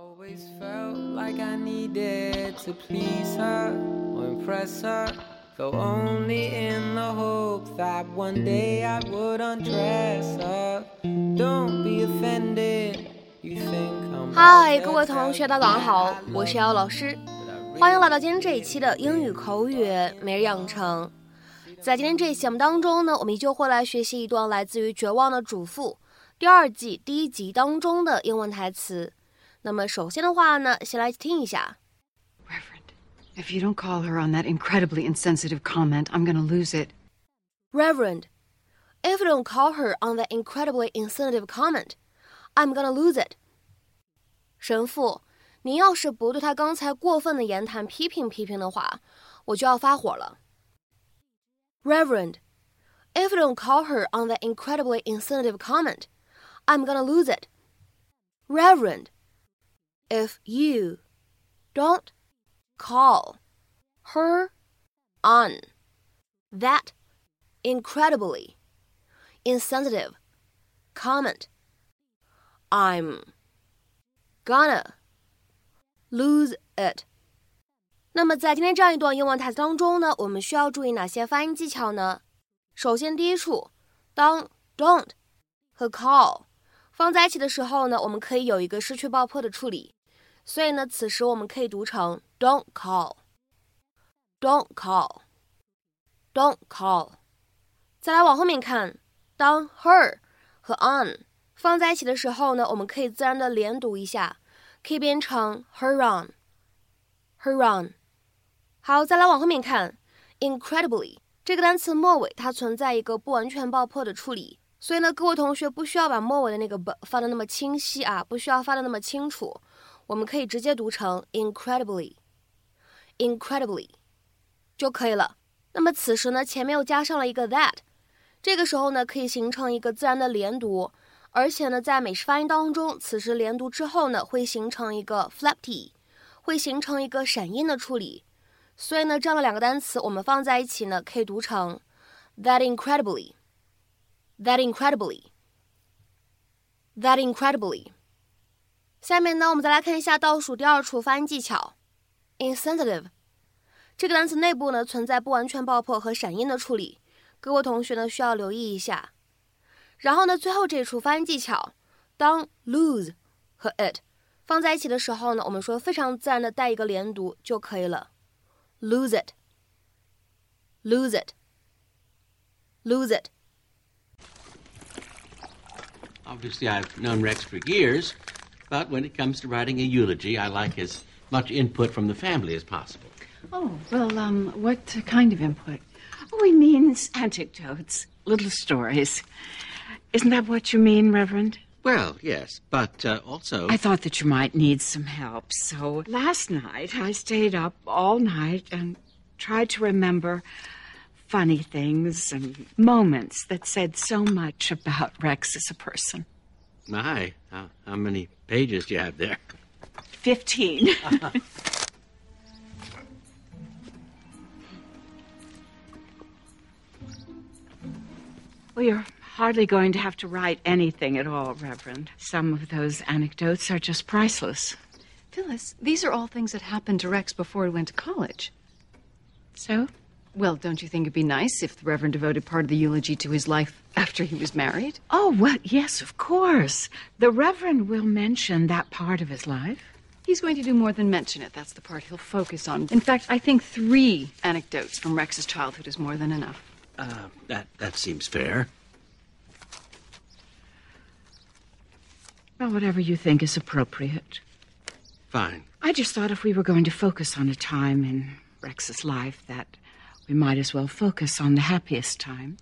Always felt like I needed to please her or impress her. Though only in the hope that one day I would undress her. Don't be offended. You think I'm 嗨，各位同学，大家好，我是姚老师，欢迎来到今天这一期的英语口语每日养成。在今天这一期节目当中呢，我们依旧会来学习一段来自于《绝望的主妇》第二季第一集当中的英文台词。那么首先的话呢，先来听一下。 Reverend, if you don't call her on that incredibly insensitive comment, I'm going to lose it. Reverend, if you don't call her on that incredibly insensitive comment, I'm gonna lose it. 神父，您要是不对他刚才过分的言谈批评批评的话，我就要发火了。Reverend, if you don't call her on that incredibly insensitive comment, I'm gonna lose it. Reverend, if you don't call her on that incredibly insensitive comment, I'm gonna lose it. 那么在今天这样一段英文台词当中呢，我们需要注意哪些发音技巧呢？首先，第一处，当 don't 和 call 放在一起的时候呢，我们可以有一个失去爆破的处理， 所以呢，此时我们可以读成 don't call，don't call，don't call。再来往后面看，当 her 和 on 放在一起的时候呢，我们可以自然的连读一下，可以变成 her on，her on。好，再来往后面看，incredibly 这个单词末尾它存在一个不完全爆破的处理，所以呢，各位同学不需要把末尾的那个 b 发的那么清晰啊，不需要发的那么清楚，我们可以直接读成 incredibly，incredibly 就可以了。那么此时呢，前面又加上了一个 that，这个时候呢，可以形成一个自然的连读，而且呢，在美式发音当中，此时连读之后呢，会形成一个 flap t，会形成一个闪音的处理。所以呢，这样的两个单词我们放在一起呢，可以读成 that incredibly，that incredibly，that incredibly。下面呢，我们再来看一下倒数第二处发音技巧，insensitive。这个单词内部呢存在不完全爆破和闪音的处理，各位同学呢需要留意一下。然后呢，最后这一处发音技巧，当 lose 和 it 放在一起的时候呢，我们说非常自然的带一个连读就可以了，lose it，lose it，lose it。 Obviously, I've known Rex for years, but when it comes to writing a eulogy, I like as much input from the family as possible. Oh, well, um, what kind of input? Oh, he means anecdotes, little stories. Isn't that what you mean, Reverend? Well, yes, but uh, also. I thought that you might need some help, so last night I stayed up all night and tried to remember funny things and moments that said so much about Rex as a person. My, how, how many pages do you have there? Fifteen. well, you're hardly going to have to write anything at all, Reverend. Some of those anecdotes are just priceless. Phyllis, these are all things that happened to Rex before he went to college. So? Well, don't you think it'd be nice if the Reverend devoted part of the eulogy to his life after he was married? Oh, well, yes, of course. The Reverend will mention that part of his life. He's going to do more than mention it. That's the part he'll focus on. In fact, I think three anecdotes from Rex's childhood is more than enough. Uh, that, that seems fair. Well, whatever you think is appropriate. Fine. I just thought if we were going to focus on a time in Rex's life, that we might as well focus on the happiest time.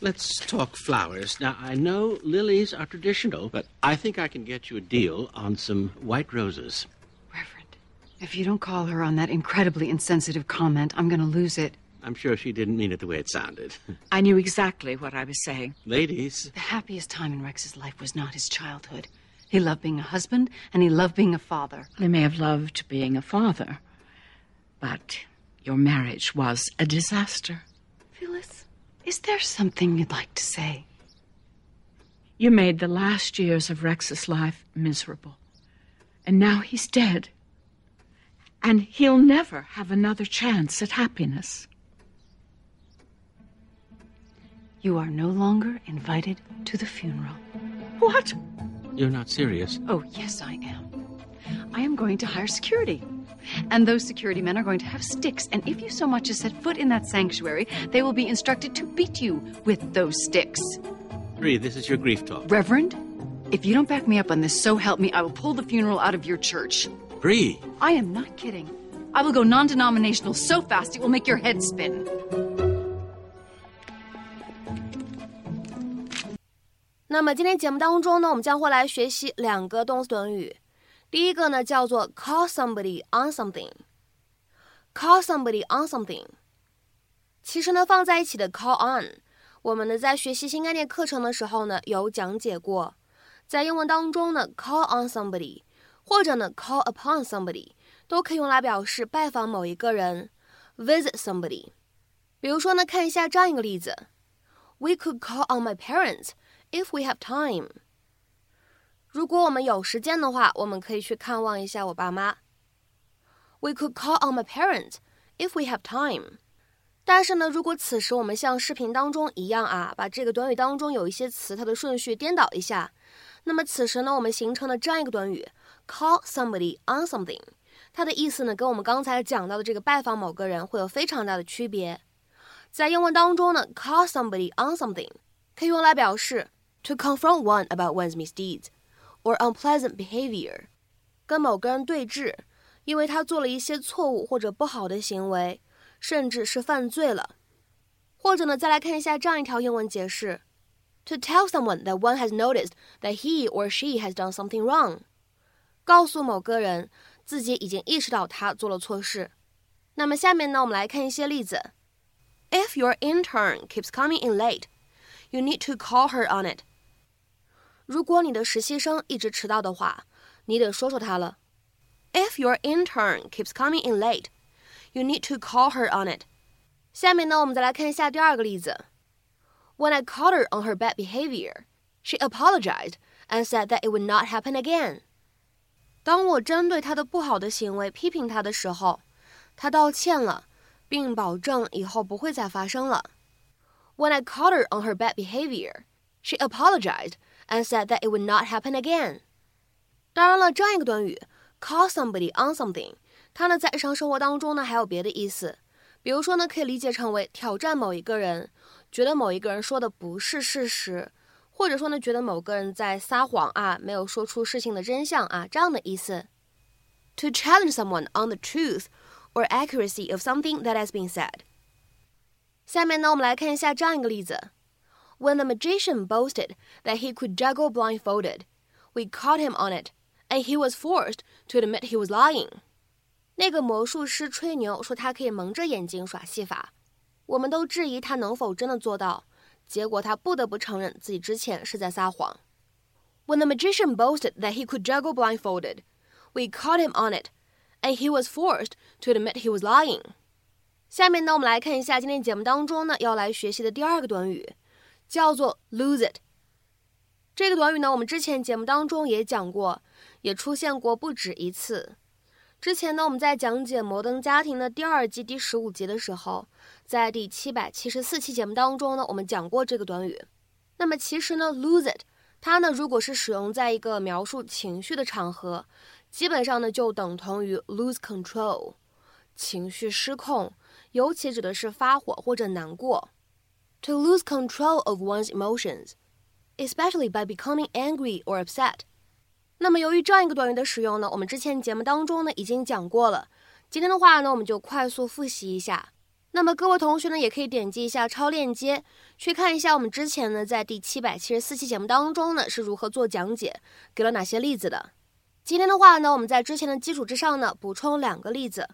Let's talk flowers. Now, I know lilies are traditional, but I think I can get you a deal on some white roses. Reverend, if you don't call her on that incredibly insensitive comment, I'm going to lose it. I'm sure she didn't mean it the way it sounded. I knew exactly what I was saying. Ladies, The happiest time in Rex's life was not his childhood. He loved being a husband, and he loved being a father. He may have loved being a father, but your marriage was a disaster. Phyllis, is there something you'd like to say? You made the last years of Rex's life miserable. And now he's dead. And he'll never have another chance at happiness. You are no longer invited to the funeral. What? You're not serious. Oh, yes, I am. I am going to hire security. And those security men are going to have sticks. And if you so much as set foot in that sanctuary, they will be instructed to beat you with those sticks. Bree, this is your grief talk. Reverend, if you don't back me up on this, so help me, I will pull the funeral out of your church. Bree! I am not kidding. I will go non denominational so fast it will make your head spin. 那么今天节目当中呢，我们将会来学习两个动词短语。第一个呢叫做 call somebody on something，call somebody on something。其实呢放在一起的 call on，我们呢在学习新概念课程的时候呢有讲解过。在英文当中呢，call on somebody 或者呢 call upon somebody 都可以用来表示拜访某一个人，visit somebody。比如说呢，看一下这样一个例子：We could call on my parents if we have time。如果我们有时间的话，我们可以去看望一下我爸妈。We could call on my parents if we have time。但是呢，如果此时我们像视频当中一样啊，把这个短语当中有一些词它的顺序颠倒一下，那么此时呢，我们形成了这样一个短语 call somebody on something，它的意思呢，跟我们刚才讲到的这个拜访某个人会有非常大的区别。在英文当中呢，call somebody on something 可以用来表示 to confront one about one's misdeeds。or unpleasant behavior，跟某个人对峙，因为他做了一些错误或者不好的行为，甚至是犯罪了。或者呢，再来看一下这样一条英文解释：To tell someone that one has noticed that he or she has done something wrong，告诉某个人自己已经意识到他做了错事。那么下面呢，我们来看一些例子。If your intern keeps coming in late, you need to call her on it. 如果你的实习生一直迟到的话，你得说说他了。If your intern keeps coming in late, you need to call her on it. 下面呢，我们再来看一下第二个例子。When I caught her on her bad behavior, she apologized and said that it would not happen again. 当我针对她的不好的行为批评她的时候，她道歉了，并保证以后不会再发生了。When I caught her on her bad behavior, she apologized and said that it would not happen again。当然了，这样一个短语 call somebody on something，它呢在日常生活当中呢还有别的意思，比如说呢可以理解成为挑战某一个人，觉得某一个人说的不是事实，或者说呢觉得某个人在撒谎啊，没有说出事情的真相啊这样的意思。To challenge someone on the truth or accuracy of something that has been said。下面呢我们来看一下这样一个例子。 when the magician boasted that he could juggle blindfolded, we caught him on it, and he was forced to admit he was lying. 那个魔术师吹牛说他可以蒙着眼睛耍戏法，我们都质疑他能否真的做到，结果他不得不承认自己之前是在撒谎。When the magician boasted that he could juggle blindfolded, we caught him on it, and he was forced to admit he was lying. 下面呢，我们来看一下今天节目当中呢要来学习的第二个短语 叫做 lose it。这个短语呢，我们之前节目当中也讲过，也出现过不止一次。之前呢，我们在讲解《摩登家庭》的第二季第十五集的时候，在第七百七十四期节目当中呢，我们讲过这个短语。那么其实呢，lose it，它呢，如果是使用在一个描述情绪的场合，基本上呢，就等同于 lose control，情绪失控，尤其指的是发火或者难过。To lose control of one's emotions, especially by becoming angry or upset. 那么，由于这样一个短语的使用呢，我们之前节目当中呢已经讲过了。今天的话呢，我们就快速复习一下。那么各位同学呢，也可以点击一下超链接，去看一下我们之前呢在第七百七十四期节目当中呢是如何做讲解，给了哪些例子的。今天的话呢，我们在之前的基础之上呢补充两个例子。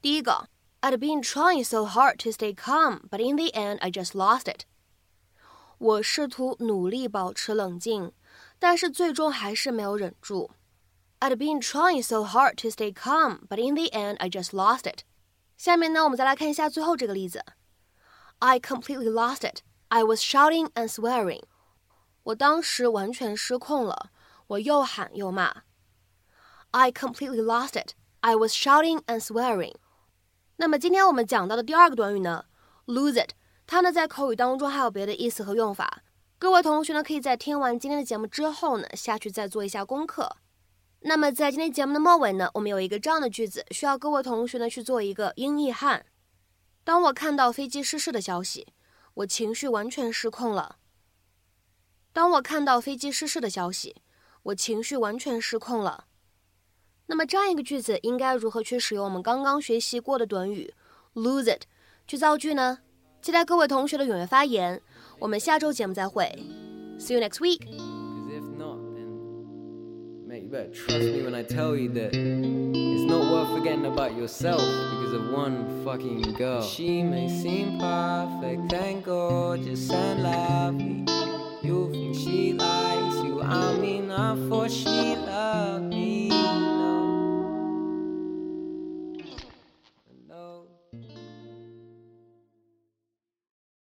第一个。I'd been trying so hard to stay calm, but in the end, I just lost it. 我试图努力保持冷静，但是最终还是没有忍住。I'd been trying so hard to stay calm, but in the end, I just lost it. 下面呢，我们再来看一下最后这个例子。I completely lost it. I was shouting and swearing. 我当时完全失控了，我又喊又骂。I completely lost it. I was shouting and swearing. 那么今天我们讲到的第二个短语呢，lose it，它呢在口语当中还有别的意思和用法。各位同学呢可以在听完今天的节目之后呢下去再做一下功课。那么在今天节目的末尾呢，我们有一个这样的句子，需要各位同学呢去做一个英译汉。当我看到飞机失事的消息，我情绪完全失控了。当我看到飞机失事的消息，我情绪完全失控了。那么这样一个句子应该如何去使用我们刚刚学习过的短语 lose it 去造句呢？期待各位同学的踊跃发言。我们下周节目再会，See you next week。better trust me when I tell you that it's not worth forgetting about yourself because of one fucking girl. She may seem perfect and gorgeous and lovely. You think she likes you, I mean, not for she loves me.